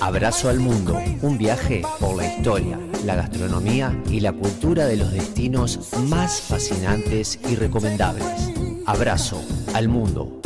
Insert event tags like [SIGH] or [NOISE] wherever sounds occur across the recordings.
Abrazo al Mundo, un viaje por la historia, la gastronomía y la cultura de los destinos más fascinantes y recomendables. Abrazo al Mundo.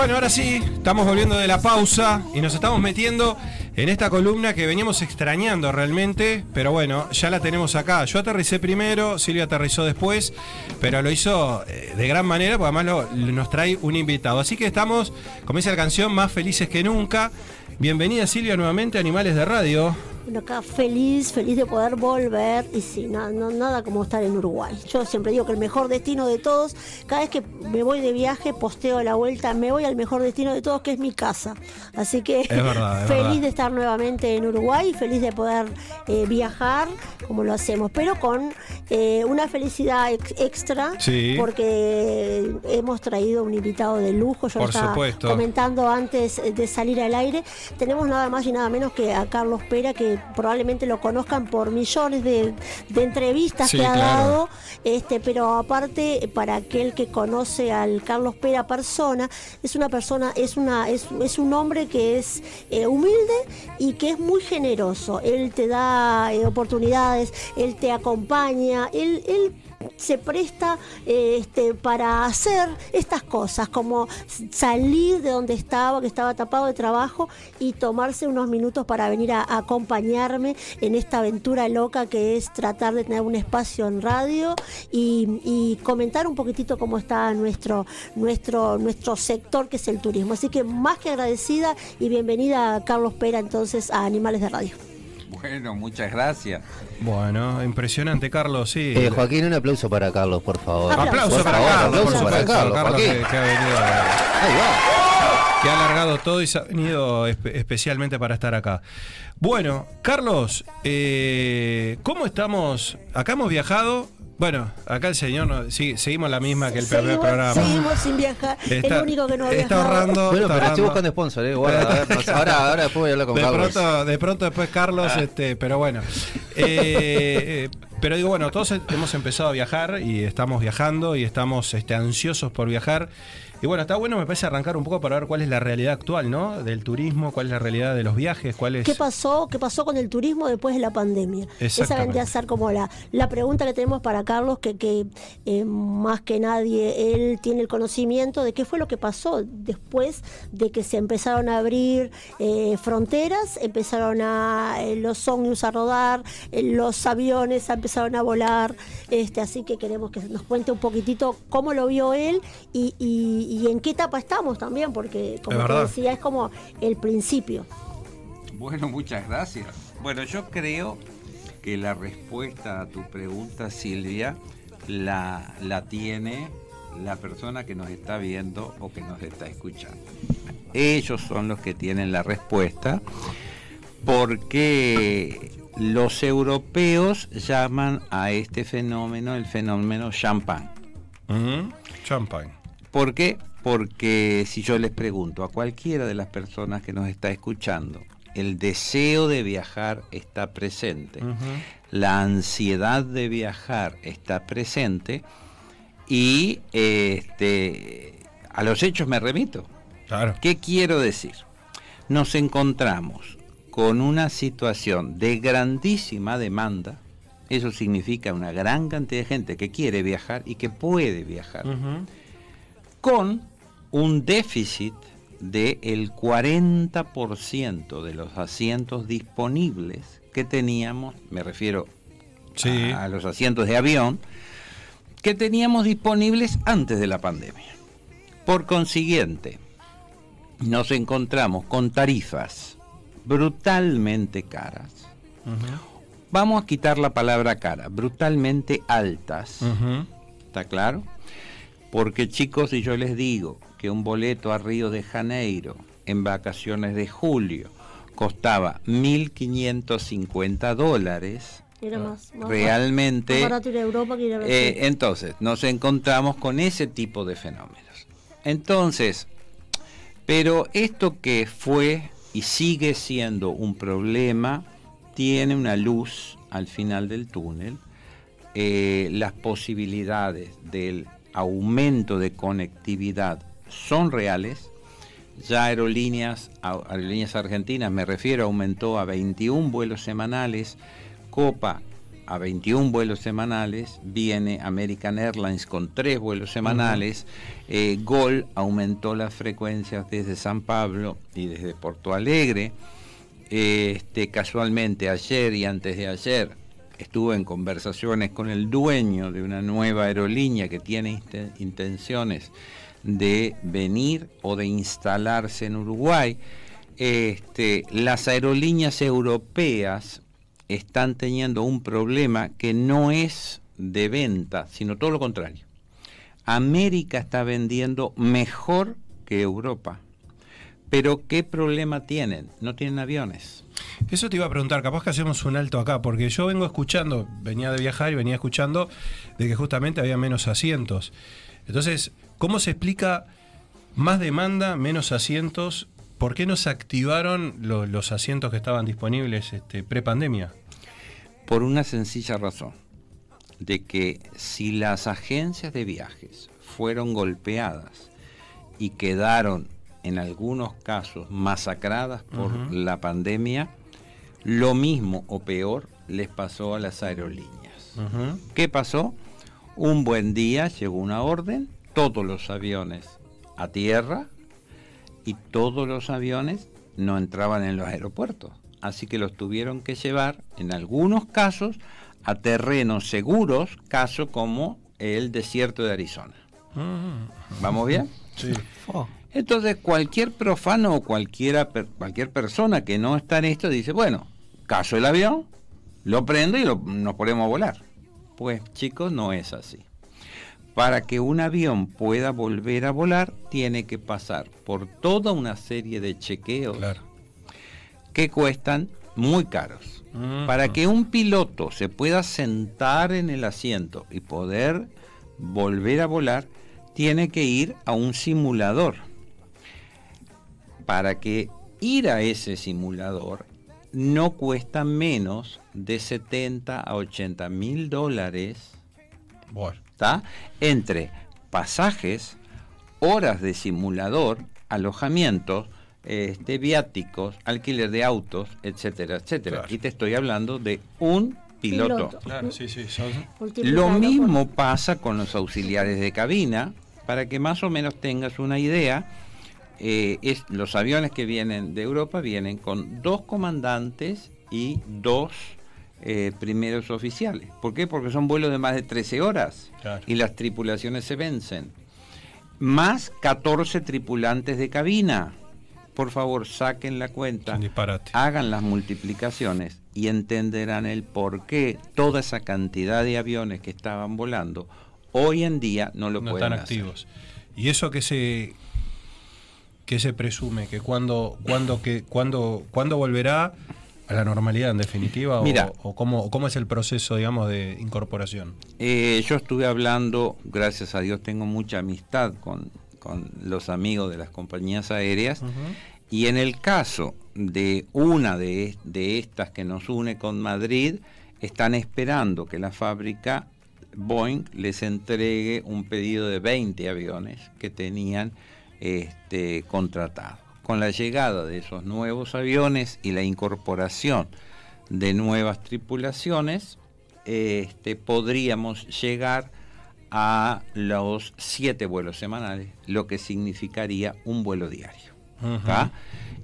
Bueno, ahora sí, estamos volviendo de la pausa y nos estamos metiendo en esta columna que veníamos extrañando realmente, pero bueno, ya la tenemos acá. Yo aterricé primero, Silvia aterrizó después, pero lo hizo eh, de gran manera, porque además lo- nos trae un invitado. Así que estamos, como dice la canción, más felices que nunca. Bienvenida Silvia nuevamente a Animales de Radio. Bueno, acá feliz, feliz de poder volver y sí, no, nada como estar en Uruguay. Yo siempre digo que el mejor destino de todos, cada vez que me voy de viaje, posteo la vuelta, me voy al mejor destino de todos, que es mi casa. Así que [LAUGHS] verdad, feliz verdad. de estar nuevamente en Uruguay, feliz de poder eh, viajar como lo hacemos, pero con eh, una felicidad ex- extra, Sí. porque hemos traído un invitado de lujo, yo Por estaba supuesto. comentando antes de salir al aire, tenemos nada más y nada menos que a Carlos Pera, que probablemente lo conozcan por millones de, de entrevistas Sí, que ha claro. dado, este, pero aparte, para aquel que conoce al Carlos Pera persona, es una persona, es una, es, es un hombre que es eh, humilde y que es muy generoso. Él te da eh, oportunidades, él te acompaña, él, él se presta eh, este, para hacer estas cosas, como salir de donde estaba, que estaba tapado de trabajo, y tomarse unos minutos para venir a, a acompañarme en esta aventura loca que es tratar de tener un espacio en radio y, comentar un poquitito cómo está nuestro, nuestro, nuestro sector que es el turismo. Así que más que agradecida y bienvenida Carlos Pera entonces a Animales de Radio. Bueno, muchas gracias. Bueno, impresionante, Carlos, sí. Eh, Joaquín, un aplauso para Carlos, por favor. Aplauso Por para favor, Carlos, aplauso por para Carlos, que, que ha venido, Ahí va. que ha alargado todo y se ha venido espe- especialmente para estar acá. Bueno, Carlos, eh, ¿cómo estamos? Acá hemos viajado. Bueno, acá el señor, no- sí, seguimos la misma que el primer Seguimos, programa. seguimos sin viajar. Está- el único que no ha está viajado. ahorrando. Bueno, está pero estoy buscando sponsor, eh. Guarda, a ver, [LAUGHS] ahora, ahora después voy a hablar con de Carlos. pronto, de pronto después Carlos, este, pero bueno. Eh, eh, pero digo, bueno, todos hemos empezado a viajar y estamos viajando y estamos este, ansiosos por viajar. Y bueno, está bueno, me parece arrancar un poco para ver cuál es la realidad actual, ¿no? Del turismo, cuál es la realidad de los viajes, cuál es. ¿Qué pasó? ¿Qué pasó con el turismo después de la pandemia? Esa vendría a ser como la, la pregunta que tenemos para Carlos, que, que eh, más que nadie él tiene el conocimiento de qué fue lo que pasó después de que se empezaron a abrir eh, fronteras, empezaron a eh, los ómnibus a rodar, los aviones empezaron a volar, este, así que queremos que nos cuente un poquitito cómo lo vio él y, y- y en qué etapa estamos también, porque como te decía, es como el principio. Bueno, muchas gracias. Bueno, yo creo que la respuesta a tu pregunta, Silvia, la, la tiene la persona que nos está viendo o que nos está escuchando. Ellos son los que tienen la respuesta porque los europeos llaman a este fenómeno el fenómeno champán. Ujú, Champagne. ¿Por qué? Porque si yo les pregunto a cualquiera de las personas que nos está escuchando, el deseo de viajar está presente, Ujú. la ansiedad de viajar está presente y este, a los hechos me remito. Claro. ¿Qué quiero decir? Nos encontramos con una situación de grandísima demanda, eso significa una gran cantidad de gente que quiere viajar y que puede viajar, con un déficit del 40% de los asientos disponibles que teníamos, me refiero Sí. a, a los asientos de avión, que teníamos disponibles antes de la pandemia. Por consiguiente, nos encontramos con tarifas brutalmente caras. Vamos a quitar la palabra cara, brutalmente altas. ¿Está claro? Porque chicos, si yo les digo que un boleto a Río de Janeiro en vacaciones de julio costaba 1.550 dólares, Era más, más realmente... más barato ir a Europa que ir a Brasil. Eh, entonces, nos encontramos con ese tipo de fenómenos. Entonces, pero esto que fue y sigue siendo un problema, tiene una luz al final del túnel. Eh, las posibilidades del aumento de conectividad son reales. Ya aerolíneas, aerolíneas argentinas, me refiero, aumentó a 21 vuelos semanales. Copa a 21 vuelos semanales, viene American Airlines con 3 vuelos semanales, eh, Gol aumentó las frecuencias desde San Pablo y desde Porto Alegre, Eh, este, casualmente ayer y antes de ayer estuve en conversaciones con el dueño de una nueva aerolínea que tiene inten- intenciones de venir o de instalarse en Uruguay. Este, las aerolíneas europeas están teniendo un problema que no es de venta, sino todo lo contrario. América está vendiendo mejor que Europa. Pero ¿qué problema tienen? No tienen aviones. Eso te iba a preguntar, capaz que hacemos un alto acá, porque yo vengo escuchando, venía de viajar y venía escuchando de que justamente había menos asientos. Entonces, ¿cómo se explica más demanda, menos asientos? ¿Por qué no se activaron lo- los asientos que estaban disponibles este, pre-pandemia? Por una sencilla razón, de que si las agencias de viajes fueron golpeadas y quedaron en algunos casos masacradas por la pandemia, lo mismo o peor les pasó a las aerolíneas. ¿Qué pasó? Un buen día llegó una orden, todos los aviones a tierra y todos los aviones no entraban en los aeropuertos. Así que los tuvieron que llevar, en algunos casos, a terrenos seguros, caso como el desierto de Arizona. Mm, ¿Vamos bien? sí. Entonces cualquier profano o cualquiera, per- cualquier persona que no está en esto dice, bueno, caso el avión, lo prendo y lo- nos ponemos a volar. Pues chicos, no es así. Para que un avión pueda volver a volar, tiene que pasar por toda una serie de chequeos Claro. Que cuestan muy caros. Mm. Para que un piloto se pueda sentar en el asiento y poder volver a volar, tiene que ir a un simulador. Para que ir a ese simulador no cuesta menos de 70 a 80 mil dólares Bueno. ¿tá? entre pasajes, horas de simulador, alojamientos, este, viáticos, alquiler de autos, etcétera, etcétera. Claro. Y te estoy hablando de un piloto. Piloto. Claro, sí, sí. son- Lo por- mismo pasa con los auxiliares de cabina, para que más o menos tengas una idea. eh, es, los aviones que vienen de Europa vienen con dos comandantes y dos eh, primeros oficiales. ¿Por qué? Porque son vuelos de más de 13 horas Claro. y las tripulaciones se vencen. Más 14 tripulantes de cabina. Por favor, saquen la cuenta hagan las multiplicaciones y entenderán el por qué toda esa cantidad de aviones que estaban volando hoy en día no lo no pueden están hacer. activos. ¿Y eso que se que se presume que cuando cuando que cuando cuándo volverá a la normalidad en definitiva o- Mira. o, cómo cómo es el proceso digamos de incorporación? Eh, yo estuve hablando, gracias a Dios tengo mucha amistad con, con los amigos de las compañías aéreas y en el caso de una de, de estas que nos une con Madrid, están esperando que la fábrica Boeing les entregue un pedido de 20 aviones que tenían este, contratados. con la llegada de esos nuevos aviones y la incorporación de nuevas tripulaciones, este, podríamos llegar a los siete vuelos semanales, lo que significaría un vuelo diario.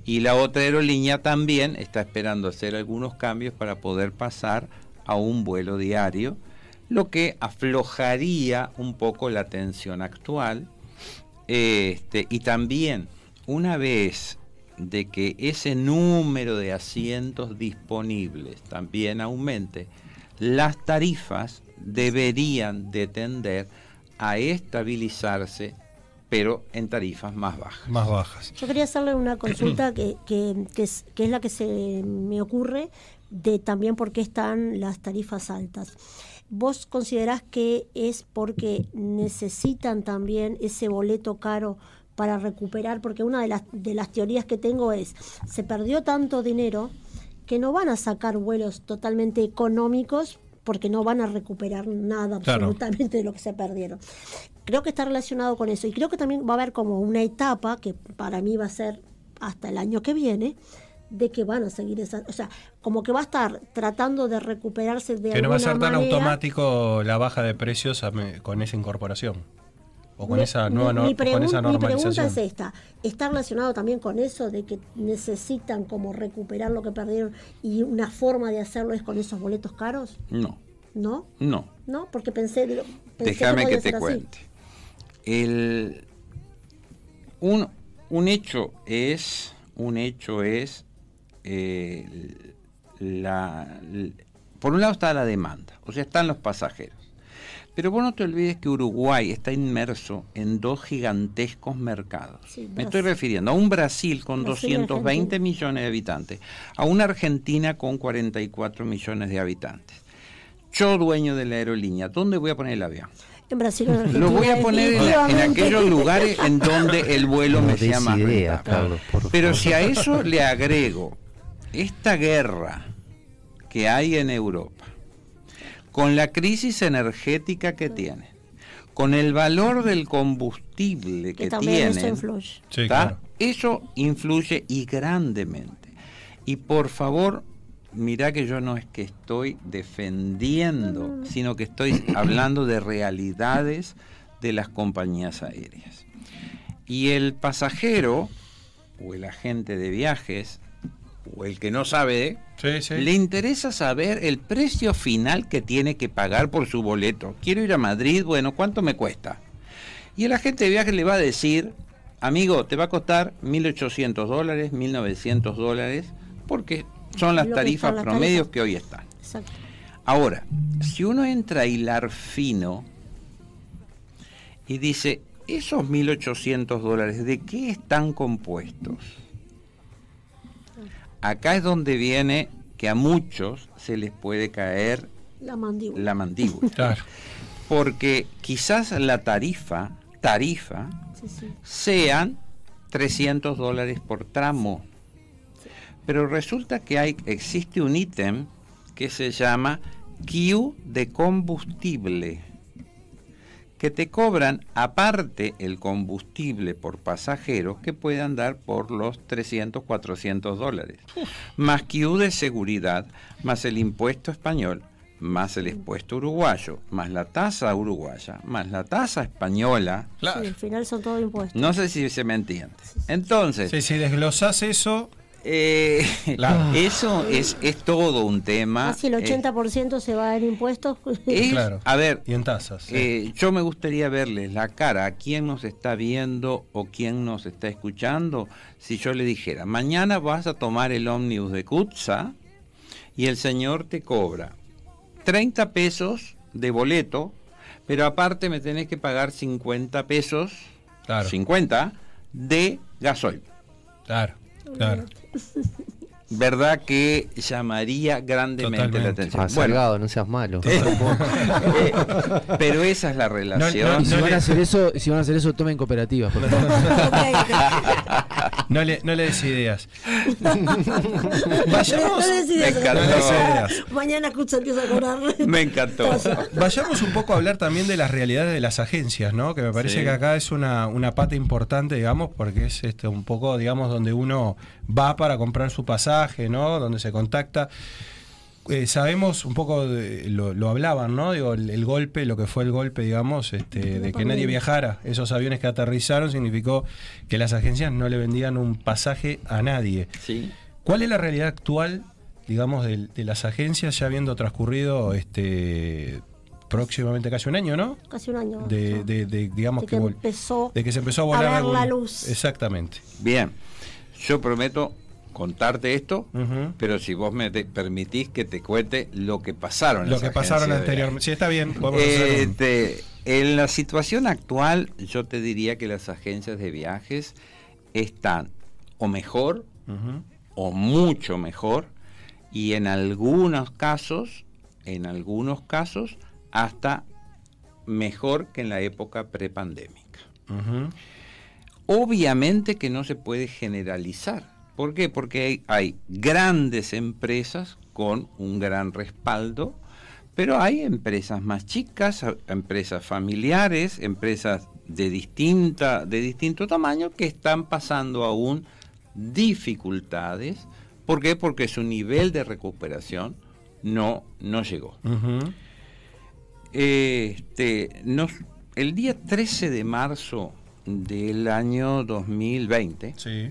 Y la otra aerolínea también está esperando hacer algunos cambios para poder pasar a un vuelo diario, lo que aflojaría un poco la tensión actual. Este, y también, una vez de que ese número de asientos disponibles también aumente, las tarifas deberían de tender a estabilizarse, pero en tarifas más bajas. Más bajas. Yo quería hacerle una consulta que, que, que es, que es la que se me ocurre de también por qué están las tarifas altas. ¿Vos considerás que es porque necesitan también ese boleto caro para recuperar? Porque una de las, de las teorías que tengo es, se perdió tanto dinero que no van a sacar vuelos totalmente económicos porque no van a recuperar nada Claro. absolutamente de lo que se perdieron. Creo que está relacionado con eso y creo que también va a haber como una etapa que para mí va a ser hasta el año que viene de que van a seguir esa, o sea, como que va a estar tratando de recuperarse de Que no va a alguna ser tan manera. automático la baja de precios me- con esa incorporación. O con Mi- esa mi- nueva mi, no- con pregun- esa mi pregunta es esta, ¿está relacionado también con eso de que necesitan como recuperar lo que perdieron y una forma de hacerlo es con esos boletos caros? No, ¿No? no. ¿No? Porque pensé, pensé Déjame que te así. cuente. El, un, un hecho es, un hecho es, eh, la, por un lado está la demanda, o sea, están los pasajeros. Pero vos no te olvides que Uruguay está inmerso en dos gigantescos mercados. Sí, Me estoy refiriendo a un Brasil con Brasil y 220 Argentina. millones de habitantes, a una Argentina con 44 millones de habitantes. Yo, dueño de la aerolínea, ¿dónde voy a poner el avión? En Brasil o en Argentina. Lo voy a poner en, aquellos lugares en donde el vuelo No me sea más por Pero si a eso le agrego esta guerra que hay en Europa, con la crisis energética que tienen, con el valor del combustible que, que también eso tienen, influye. Sí, ¿tá? claro. Eso influye y grandemente. Y por favor, mirá que yo no es que estoy defendiendo, sino que estoy hablando de realidades de las compañías aéreas. Y el pasajero o el agente de viajes o el que no sabe, Sí, sí. le interesa saber el precio final que tiene que pagar por su boleto. Quiero ir a Madrid, bueno, ¿cuánto me cuesta? Y el agente de viajes le va a decir, amigo, te va a costar 1.800 dólares, 1.900 dólares, porque son las tarifas las promedios tarifas. que hoy están. Exacto. Ahora, si uno entra a hilar fino y dice, esos 1.800 dólares, ¿de qué están compuestos? Acá es donde viene que a muchos se les puede caer La mandíbula. la mandíbula. Claro. Porque quizás la tarifa, tarifa, Sí, sí. sean 300 dólares por tramo. Pero resulta que hay, existe un ítem que se llama Q de combustible, que te cobran aparte el combustible por pasajeros que puede andar por los 300, 400 dólares, más Q de seguridad, más el impuesto español, más el impuesto uruguayo, más la tasa uruguaya, más la tasa española, Claro. Sí, al final son todos impuestos. no sé si se me entiende. Entonces, Sí, si desglosás eso, eh, [LAUGHS] Claro. eso es, es todo un tema. Casi el eh, 80% se va en impuestos. [LAUGHS] es- Claro. A ver, y en tasas. sí. eh, yo me gustaría verles la cara a quién nos está viendo o quién nos está escuchando. Si yo le dijera, mañana vas a tomar el ómnibus de Kutza y el señor te cobra 30 pesos de boleto, pero aparte me tenés que pagar 50 pesos, Claro. 50 de gasoil. Claro, claro. Verdad que llamaría grandemente Totalmente. la atención. Ah, Bueno, Salgado, no seas malo. eh, pero esa es la relación. No, si no van le- a hacer eso, si van a hacer eso, tomen cooperativas, por [LAUGHS] favor. No le, no le des ideas. [LAUGHS] Vayamos, No le des ideas, Me encantó. No le des ideas. Mañana Cucho empieza a cobrar. Me encantó. Vayamos un poco a hablar también de las realidades de las agencias, ¿no? Que me parece Sí. que acá es una, una pata importante, digamos, porque es este un poco, digamos, donde uno va para comprar su pasaje, ¿no? Donde se contacta. Eh, sabemos un poco, de- lo, lo hablaban, ¿no? Digo, el, el golpe, lo que fue el golpe, digamos, este, de que nadie viajara. Esos aviones que aterrizaron significó que las agencias no le vendían un pasaje a nadie. Sí. ¿Cuál es la realidad actual, digamos, de, de las agencias ya habiendo transcurrido este próximamente casi un año, ¿no? Casi un año. De, de- de, digamos De que, que empezó de que se empezó a a volar ver algún- la luz. Exactamente. Bien. Yo prometo contarte esto, pero si vos me te- permitís que te cuente lo que pasaron. Lo que pasaron anteriormente. Sí, está bien. hacer un- Este, en la situación actual, yo te diría que las agencias de viajes están o mejor o mucho mejor y en algunos casos, en algunos casos, hasta mejor que en la época prepandémica. Ujú. Obviamente que no se puede generalizar. ¿Por qué? Porque hay, hay grandes empresas con un gran respaldo, pero hay empresas más chicas, empresas familiares, empresas de, distinta, de distinto tamaño que están pasando aún dificultades. ¿Por qué? Porque su nivel de recuperación no, no llegó. Este, nos- el día 13 de marzo del año 2020, Sí.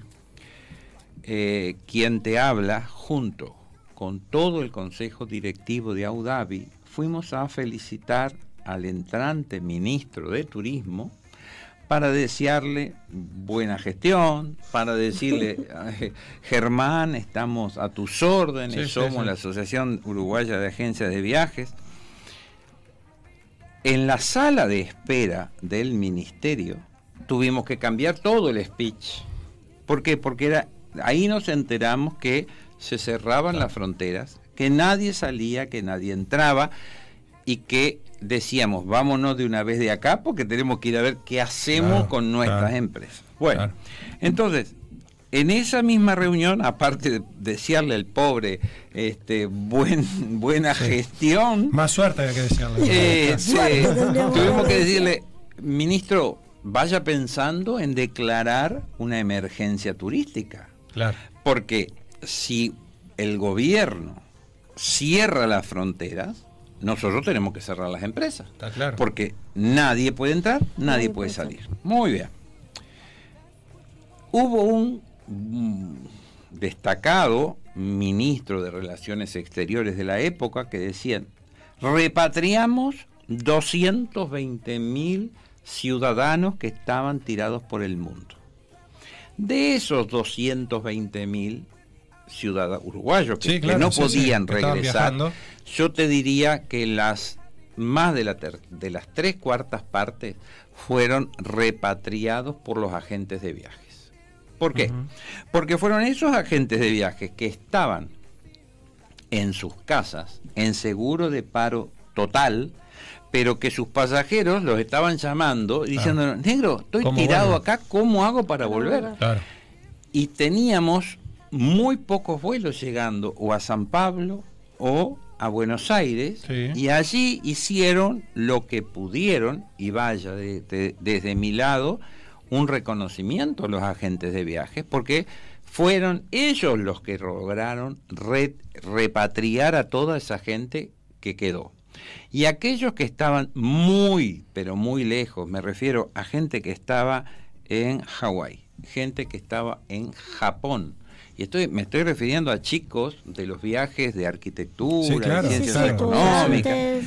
Eh, quien te habla, junto con todo el consejo directivo de Abu Dhabi, fuimos a felicitar al entrante ministro de Turismo para desearle buena gestión, para decirle, [LAUGHS] "Ay, Germán, estamos a tus órdenes, Sí, sí, somos sí. la Asociación Uruguaya de Agencias de Viajes. En la sala de espera del ministerio tuvimos que cambiar todo el speech. ¿Por qué? Porque era, ahí nos enteramos que se cerraban las fronteras, que nadie salía, que nadie entraba y que decíamos, vámonos de una vez de acá porque tenemos que ir a ver qué hacemos Claro, con nuestras claro. empresas. Bueno, Claro. entonces, en esa misma reunión, aparte de desearle al pobre este, buen, [LAUGHS] buena gestión, Más suerte hay que decirle. eh, tendríamos tuvimos que decirle, ministro, vaya pensando en declarar una emergencia turística. Claro. Porque si el gobierno cierra las fronteras, nosotros tenemos que cerrar las empresas. Está claro. Porque nadie puede entrar, nadie, Nadie puede salir. Muy bien. Hubo un destacado ministro de Relaciones Exteriores de la época que decían, repatriamos 220 mil ciudadanos que estaban tirados por el mundo. De esos 220 mil ciudadanos uruguayos que, Sí, que claro, no sí, podían regresar, yo te diría que las más de, la ter- de las tres cuartas partes fueron repatriados por los agentes de viajes. ¿Por qué? Porque fueron esos agentes de viajes que estaban en sus casas en seguro de paro total, pero que sus pasajeros los estaban llamando diciendo, negro, estoy ¿Cómo tirado vuelvo? acá, ¿cómo hago para volver? Claro. y teníamos muy pocos vuelos llegando o a San Pablo o a Buenos Aires Sí. y allí hicieron lo que pudieron y vaya de- de- desde mi lado un reconocimiento a los agentes de viajes porque fueron ellos los que lograron re- repatriar a toda esa gente que quedó. Y aquellos que estaban muy, pero muy lejos, me refiero a gente que estaba en Hawái, gente que estaba en Japón. Y estoy, me estoy refiriendo a chicos de los viajes de arquitectura, Sí, claro, de Sí, sí, ciencias económicas.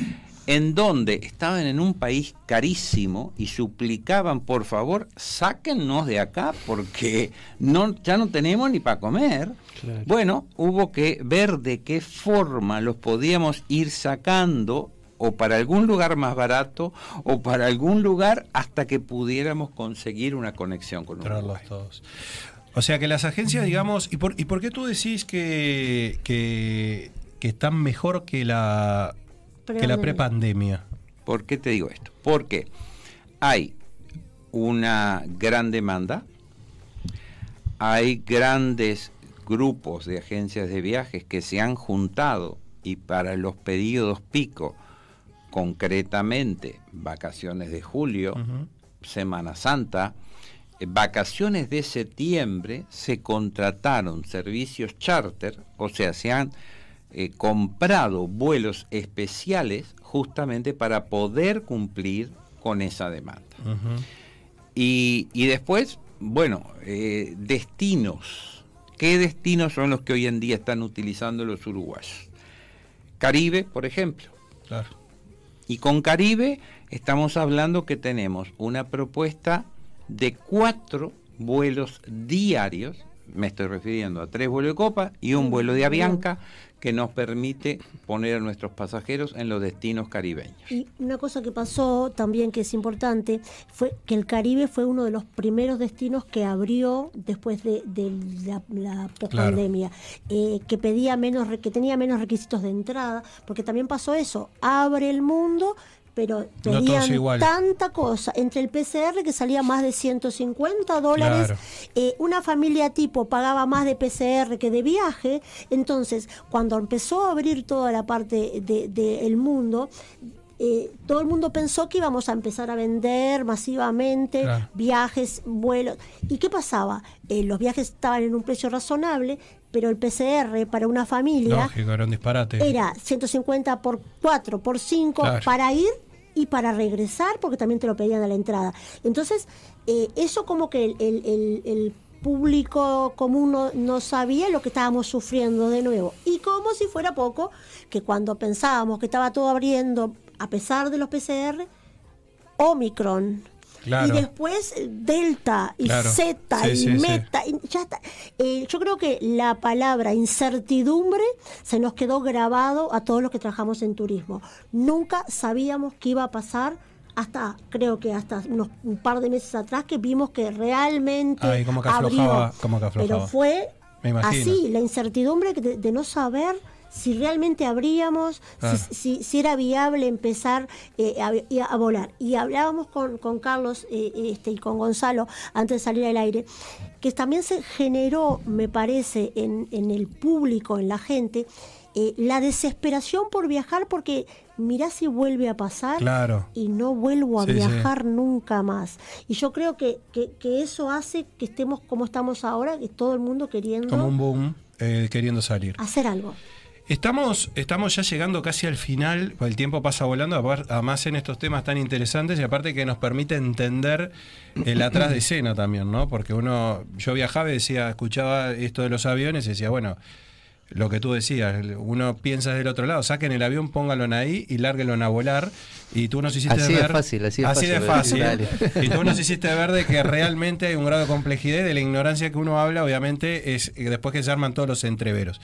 En donde estaban en un país carísimo y suplicaban, por favor, sáquennos de acá porque no, ya no tenemos ni para comer. Claro. Bueno, hubo que ver de qué forma los podíamos ir sacando o para algún lugar más barato o para algún lugar hasta que pudiéramos conseguir una conexión con. Traerlos todos. O sea que las agencias, digamos, ¿y por, y por qué tú decís que, que, que están mejor que la, que la Prepandemia. ¿Por qué te digo esto? Porque hay una gran demanda, hay grandes grupos de agencias de viajes que se han juntado y para los periodos pico, concretamente vacaciones de julio, Semana Santa, eh, vacaciones de septiembre, se contrataron servicios charter, o sea, se han eh, comprado vuelos especiales justamente para poder cumplir con esa demanda. y, y, después, bueno, eh, destinos. ¿Qué destinos son los que hoy en día están utilizando los uruguayos? Caribe, por ejemplo. Claro. Y con Caribe estamos hablando que tenemos una propuesta de cuatro vuelos diarios, me estoy refiriendo a tres vuelos de copa y un vuelo de Avianca, que nos permite poner a nuestros pasajeros en los destinos caribeños. Y una cosa que pasó también que es importante fue que el Caribe fue uno de los primeros destinos que abrió después de, la, la pandemia, eh, que pedía menos, que tenía menos requisitos de entrada, porque también pasó eso, abre el mundo pero pedían tanta cosa. Entre el PCR que salía más de 150 dólares, eh, una familia tipo pagaba más de PCR que de viaje. Entonces, cuando empezó a abrir toda la parte del de, mundo, eh, todo el mundo pensó que íbamos a empezar a vender masivamente viajes, vuelos. ¿Y qué pasaba? Eh, los viajes estaban en un precio razonable, pero el PCR para una familia era un disparate. Era 150 por 4, por 5 para ir y para regresar, porque también te lo pedían a la entrada. Entonces, eh, eso como que el, público común no, sabía lo que estábamos sufriendo de nuevo. Y como si fuera poco, que cuando pensábamos que estaba todo abriendo, a pesar de los PCR, Omicron y después eh, Delta y Z y Meta. ya está. Eh, yo creo que la palabra incertidumbre se nos quedó grabado a todos los que trabajamos en turismo. Nunca sabíamos qué iba a pasar hasta creo que hasta unos un par de meses atrás que vimos que realmente abrió, pero fue así la incertidumbre de no saber si realmente abríamos, si, si, era viable empezar eh, a, volar. Y hablábamos con, con Carlos eh, este, y con Gonzalo antes de salir al aire, que también se generó, me parece, en, en el público, en la gente, eh, la desesperación por viajar porque mirá si vuelve a pasar y no vuelvo a viajar nunca más. Y yo creo que, que, que, eso hace que estemos como estamos ahora, que todo el mundo queriendo... Como un boom, queriendo salir. Hacer algo. Estamos, estamos ya llegando casi al final, el tiempo pasa volando, además en estos temas tan interesantes y aparte que nos permite entender el atrás de escena también, ¿no? Porque uno, yo viajaba y decía, escuchaba esto de los aviones y decía, bueno, lo que tú decías, uno piensa del otro lado, saquen el avión, pónganlo ahí y lárguenlo a volar. Y tú nos hiciste así ver. De fácil, así, así de fácil. Y tú nos hiciste ver de que realmente hay un grado de complejidad y de la ignorancia que uno habla, obviamente, es después que se arman todos los entreveros.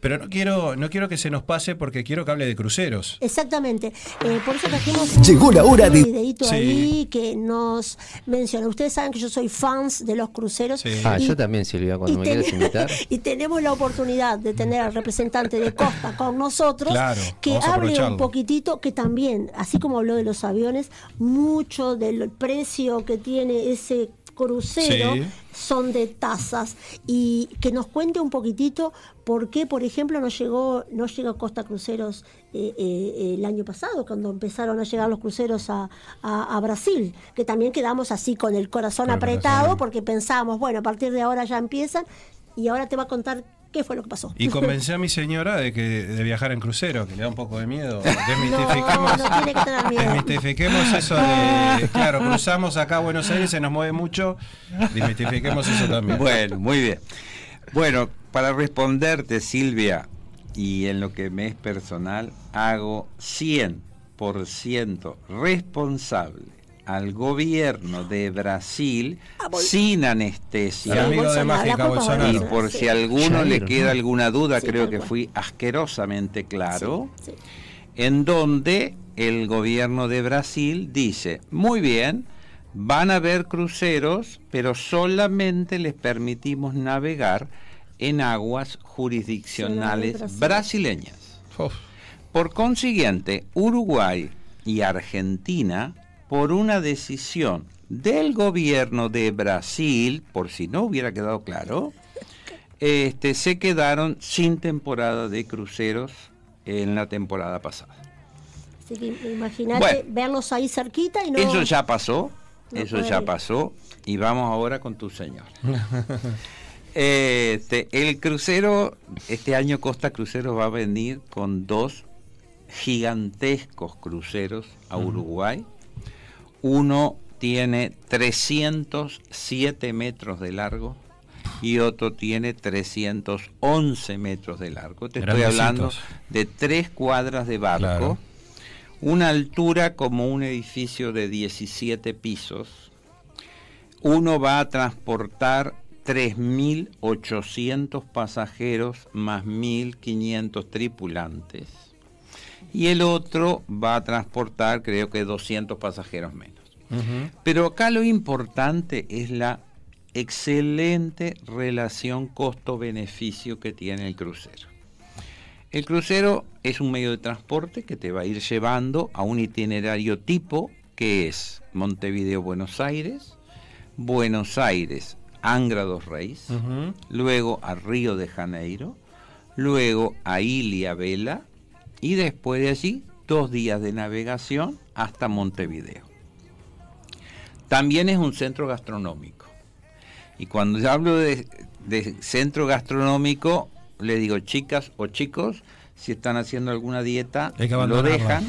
Pero no quiero, no quiero que se nos pase porque quiero que hable de cruceros. Exactamente. Eh, por eso trajimos Llegó la hora de... un videito ahí que nos menciona. Ustedes saben que yo soy fans de los cruceros. Ah, yo también, Silvia, cuando me quieras invitar. [LAUGHS] y tenemos la oportunidad de tener al representante de Costa con nosotros que hable un poquitito, que también, así como habló de los aviones, mucho del precio que tiene ese crucero son de tasas y que nos cuente un poquitito por qué, por ejemplo, no llegó, no llegó Costa Cruceros eh, eh, el año pasado, cuando empezaron a llegar los cruceros a, Brasil, que también quedamos así con el corazón apretado porque pensábamos, bueno, a partir de ahora ya empiezan y ahora te va a contar qué fue lo que pasó. Y [LAUGHS] convencí a mi señora de que de viajar en crucero, que le da un poco de miedo. Desmitifiquemos, no, no tiene que tener miedo. desmitifiquemos eso de, [LAUGHS] claro, cruzamos acá a Buenos Aires, se nos mueve mucho, desmitifiquemos eso también. Bueno, muy bien. Bueno, para responderte, Silvia, y en lo que me es personal, hago 100% responsable al gobierno de Brasil sin anestesia. y por si a alguno le queda alguna duda, creo que fui asquerosamente claro, en donde el gobierno de Brasil dice, muy bien, van a haber cruceros, pero solamente les permitimos navegar en aguas jurisdiccionales brasileñas. Por consiguiente, Uruguay y Argentina por una decisión del gobierno de Brasil, por si no hubiera quedado claro, este, se quedaron sin temporada de cruceros en la temporada pasada. Así que imagínate Bueno. verlos ahí cerquita y no. Eso ya pasó, No eso puede ya ir. pasó, y vamos ahora con tu señor. [LAUGHS] Este, el crucero, este año Costa Crucero va a venir con dos gigantescos cruceros a Uruguay. Uno tiene 307 metros de largo y otro tiene 311 metros de largo. Te estoy hablando de tres cuadras de barco, Claro. una altura como un edificio de 17 pisos. Uno va a transportar 3.800 pasajeros más 1.500 tripulantes. Y el otro va a transportar creo que 200 pasajeros menos. Pero acá lo importante es la excelente relación costo-beneficio que tiene el crucero. El crucero es un medio de transporte que te va a ir llevando a un itinerario tipo que es Montevideo-Buenos Aires, Buenos Aires, Angra dos Reis, luego a Río de Janeiro, luego a Ilia Vela y después de allí dos días de navegación hasta Montevideo. También es un centro gastronómico. Y cuando yo hablo de, de centro gastronómico, le digo chicas o chicos, si están haciendo alguna dieta, lo dejan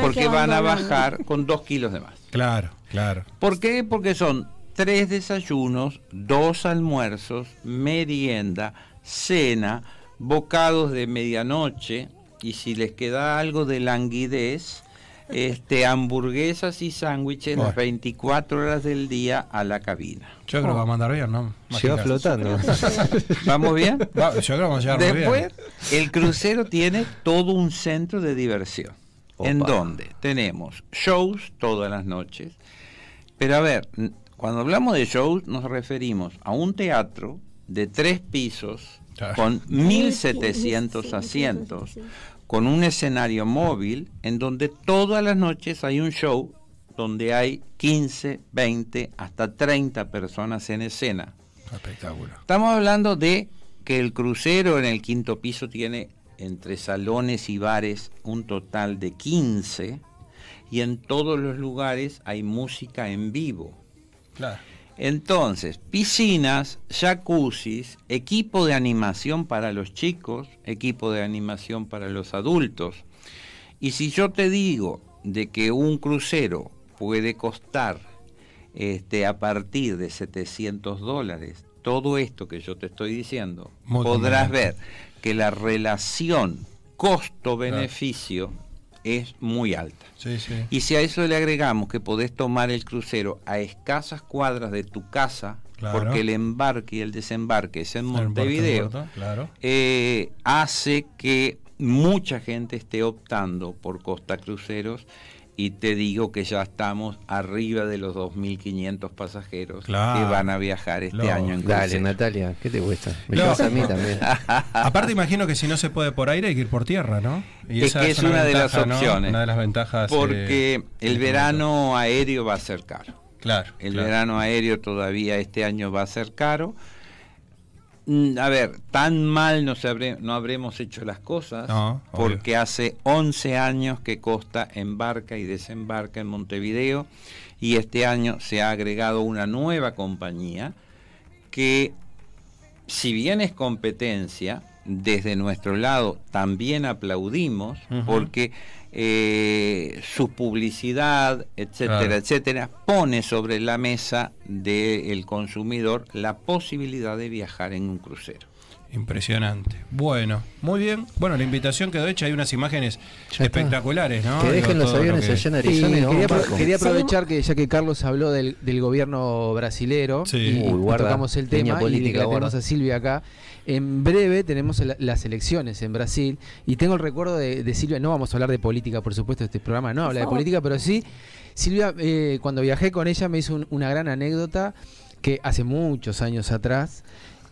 porque que van a bajar con dos kilos de más. Claro, claro. ¿Por qué? Porque son tres desayunos, dos almuerzos, merienda, cena, bocados de medianoche y si les queda algo de languidez, este, hamburguesas y sándwiches las Bueno. 24 horas del día a la cabina. Yo creo que va a mandar bien, ¿no? Lleva Mágica. flotando. [LAUGHS] ¿Vamos bien? Va, yo creo que vamos a llegar muy Después, bien. el crucero tiene todo un centro de diversión. En donde tenemos shows todas las noches. Pero a ver, cuando hablamos de shows nos referimos a un teatro de tres pisos. Con 1.700 asientos, con un escenario móvil en donde todas las noches hay un show donde hay 15, 20, hasta 30 personas en escena. Espectáculo. Estamos hablando de que el crucero en el quinto piso tiene entre salones y bares un total de 15 y en todos los lugares hay música en vivo. Claro. Entonces, piscinas, jacuzzis, equipo de animación para los chicos, equipo de animación para los adultos. Y si yo te digo de que un crucero puede costar este, a partir de 700 dólares, todo esto que yo te estoy diciendo, Muy podrás ver que la relación costo-beneficio es muy alta. Sí, sí. Y si a eso le agregamos que podés tomar el crucero a escasas cuadras de tu casa, Claro. porque el embarque y el desembarque es en Montevideo, Claro. eh, hace que mucha gente esté optando por Costa Cruceros y te digo que ya estamos arriba de los 2.500 pasajeros Claro. que van a viajar este año en Dale. Natalia, ¿qué te cuesta? Me llevas a mí también. [LAUGHS] Aparte imagino que si no se puede por aire hay que ir por tierra, ¿no? Y Es que es una de las ¿no? opciones. Una de las ventajas. eh, Porque el del momento. verano aéreo va a ser caro. Claro. El claro. verano aéreo todavía este año va a ser caro. Mm, A ver, tan mal no, se habré- no habremos hecho las cosas No, obvio. porque hace 11 años que Costa embarca y desembarca en Montevideo y este año se ha agregado una nueva compañía que si bien es competencia, desde nuestro lado también aplaudimos porque eh, su publicidad, etcétera, Claro. etcétera, pone sobre la mesa del consumidor la posibilidad de viajar en un crucero. Impresionante. Bueno, muy bien. Bueno, la invitación quedó hecha. Hay unas imágenes Ya está. espectaculares, ¿no? Que Digo, dejen los lo aviones que- allá en Arizona y quería, aprovechar que ya que Carlos habló del, del gobierno brasilero Sí. y, Uy, y guarda, tocamos el tema y política, que la tenemos a Silvia acá. En breve tenemos la- las elecciones en Brasil y tengo el recuerdo de, de Silvia, no vamos a hablar de política, por supuesto, este programa no habla de política, pero sí, Silvia, eh, cuando viajé con ella me hizo un- una gran anécdota que hace muchos años atrás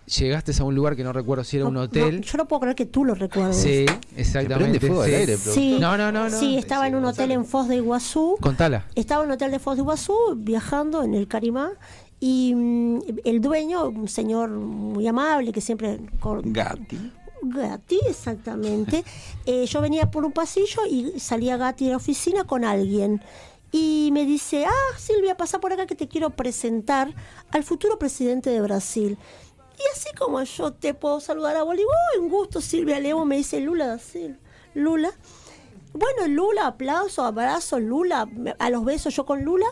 llegaste a un lugar que no recuerdo si era un hotel. no, yo no puedo creer que tú lo recuerdes. Sí, Te exactamente. fuego al sí. aire, Sí. No, no, no, no. Sí, estaba en un hotel en Foz de Iguazú. Contala. Estaba en un hotel de Foz de Iguazú viajando en el Carimá y mm, el dueño, un señor muy amable que siempre... Gatti. Gatti, exactamente. [LAUGHS] Eh, yo venía por un pasillo y salía Gatti de la oficina con alguien. Y me dice, ah, Silvia, pasa por acá que te quiero presentar al futuro presidente de Brasil. Y así como yo te puedo saludar a Bolívar, "Uy, un gusto, Silvia Levo, me dice Lula da Silva. Lula. Bueno, Lula, aplauso, abrazo, Lula, a los besos yo con Lula.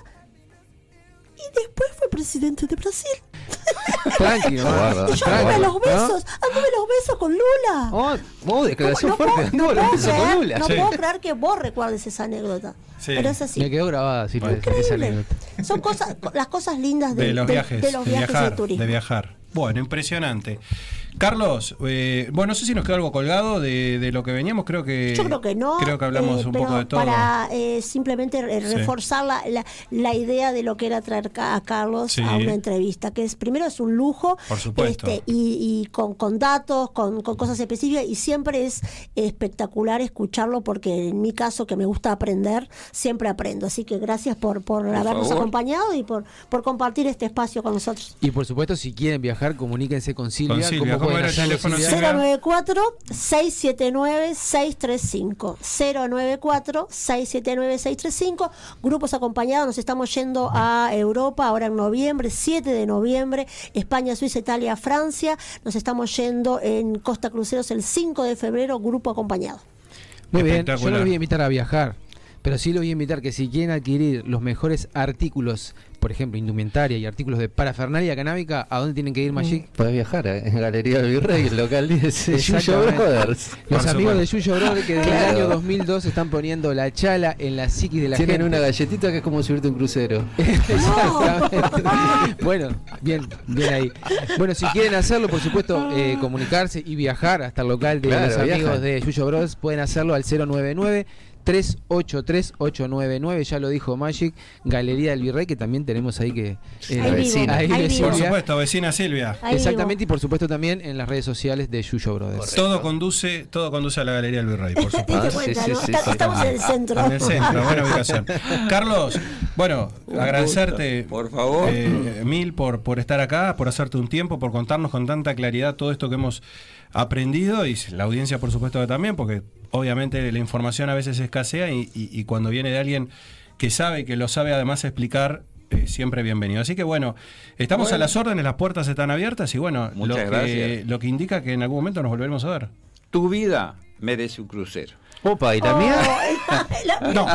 Y después fue presidente de Brasil. Tranqui, [LAUGHS] ¿no? Guarda. Y yo anduve bueno. los besos, anduve los besos con Lula. Oh, oh, declaración No fuerte. puedo- No, no puedo creer- Lula. no Sí. puedo creer que vos recuerdes esa anécdota. Sí. Pero es así. Me quedó grabada, Silvia, esa Increíble. anécdota. Son cosas, las cosas lindas de, de los de- viajes, de los de viajes viajar, de turismo. de viajar. Bueno, impresionante. Carlos, eh, bueno, no sé si nos quedó algo colgado de, de lo que veníamos, creo que Yo creo que no. Creo que hablamos eh, un poco de todo. Para eh, simplemente Sí. reforzar la, la- la idea de lo que era traer a Carlos Sí. a una entrevista, que es primero es un lujo. Por supuesto. este, y, y con, con datos, con, con cosas específicas, y siempre es espectacular escucharlo, porque en mi caso, que me gusta aprender, siempre aprendo. Así que gracias por, por, habernos favor. acompañado y por, por compartir este espacio con nosotros. Y por supuesto, si quieren viajar, comuníquense con Silvia. Con Silvia, ¿cómo pueden? Silvia? 094-679-635. 094-679-635. Grupos acompañados, nos estamos yendo a Europa ahora en noviembre, 7 de noviembre, España, Suiza, Italia, Francia. Nos estamos yendo en Costa Cruceros el 5 de febrero, grupo acompañado. Muy bien, yo no los voy a invitar a viajar, pero sí los voy a invitar que si quieren adquirir los mejores artículos, por ejemplo, indumentaria y artículos de parafernalia canábica, ¿a dónde tienen que ir, Magic? Puedes viajar eh, en Galería del Virrey, el local 10 de [LAUGHS] Yuyo. Brothers. Los Por amigos de. Yuyo Brother que desde Claro. el año 2002 están poniendo la chala en la psiquis de la Tienen gente. una galletita que es como subirte un crucero. [LAUGHS] Exactamente. bueno, bien, bien ahí. Bueno, si quieren hacerlo, por supuesto, eh, comunicarse y viajar hasta el local de Claro, los amigos viajan. de Yuyo Bros, pueden hacerlo al 099 383-899, ya lo dijo Magic, Galería del Virrey, que también tenemos ahí que... eh, Ahí vecina. ahí vivo. Por supuesto, vecina Silvia. Ahí Exactamente, y por supuesto también en las redes sociales de Yuyo Brothers. Todo conduce, todo conduce a la Galería del Virrey, por [LAUGHS] ¿Te supuesto. diste Ah, sí, cuenta, sí, no? sí, Está- sí. Estamos en el centro. En el centro, buena [LAUGHS] ubicación. Carlos, bueno, agradecerte Por favor. eh, mil por, por estar acá, por hacerte un tiempo, por contarnos con tanta claridad todo esto que hemos aprendido y la audiencia por supuesto que también, porque obviamente la información a veces escasea y, y- y cuando viene de alguien que sabe y que lo sabe además explicar, eh, siempre bienvenido. Así que bueno, estamos a las órdenes, las puertas están abiertas y bueno, lo que, lo que indica que en algún momento nos volveremos a ver. Tu vida merece un crucero. Opa, ¿y [LAUGHS] la mía? No,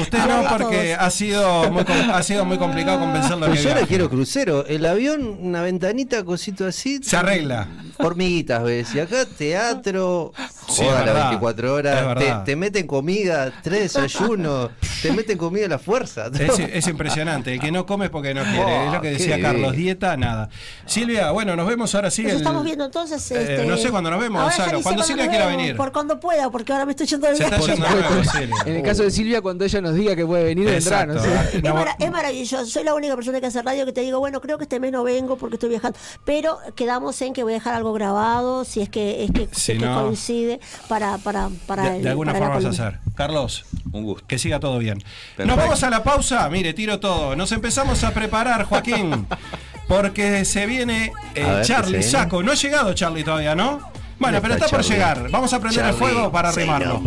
usted no, porque ha sido muy, ha sido muy complicado convencerlo de Pues yo ahora quiero crucero. El avión, una ventanita, cosito así. Se arregla. Hormiguitas, ves. Y acá teatro, Sí, joda las verdad. 24 Es horas. verdad. Te, te meten comida, tres desayunos, te meten comida a la fuerza. Es, es impresionante. El que no come es porque no quiere. es lo que Oh, decía qué Carlos. bien. Dieta, nada. Silvia, bueno, nos vemos ahora sí. Nos el- estamos viendo entonces. Eh, este, no sé cuándo nos vemos, Gonzalo. Cuando Silvia quiera venir. Por cuando pueda, porque ahora me estoy yendo de Se está viaje. yendo de nuevo, Silvia. En el caso de Silvia, cuando ella nos diga que puede venir, vendrá, no sé. Es, No, mara- es maravilloso. Soy la única persona que hace radio que te digo, bueno, creo que este mes no vengo porque estoy viajando. Pero quedamos en que voy a dejar algo grabado, si es que, es que, Si es que no- coincide para, para, para, De, el- de alguna para forma vas a hacer. Carlos, Un gusto. que siga todo bien. Perfecto. Nos vamos a la pausa. Mire, tiro todo. Nos empezamos a preparar, Joaquín. Porque se viene eh, A ver, ¿qué Charlie se viene? Saco. No ha llegado Charlie todavía, ¿no? Bueno, ¿Dónde pero está por llegar. Vamos a prender el fuego para arrimarlo.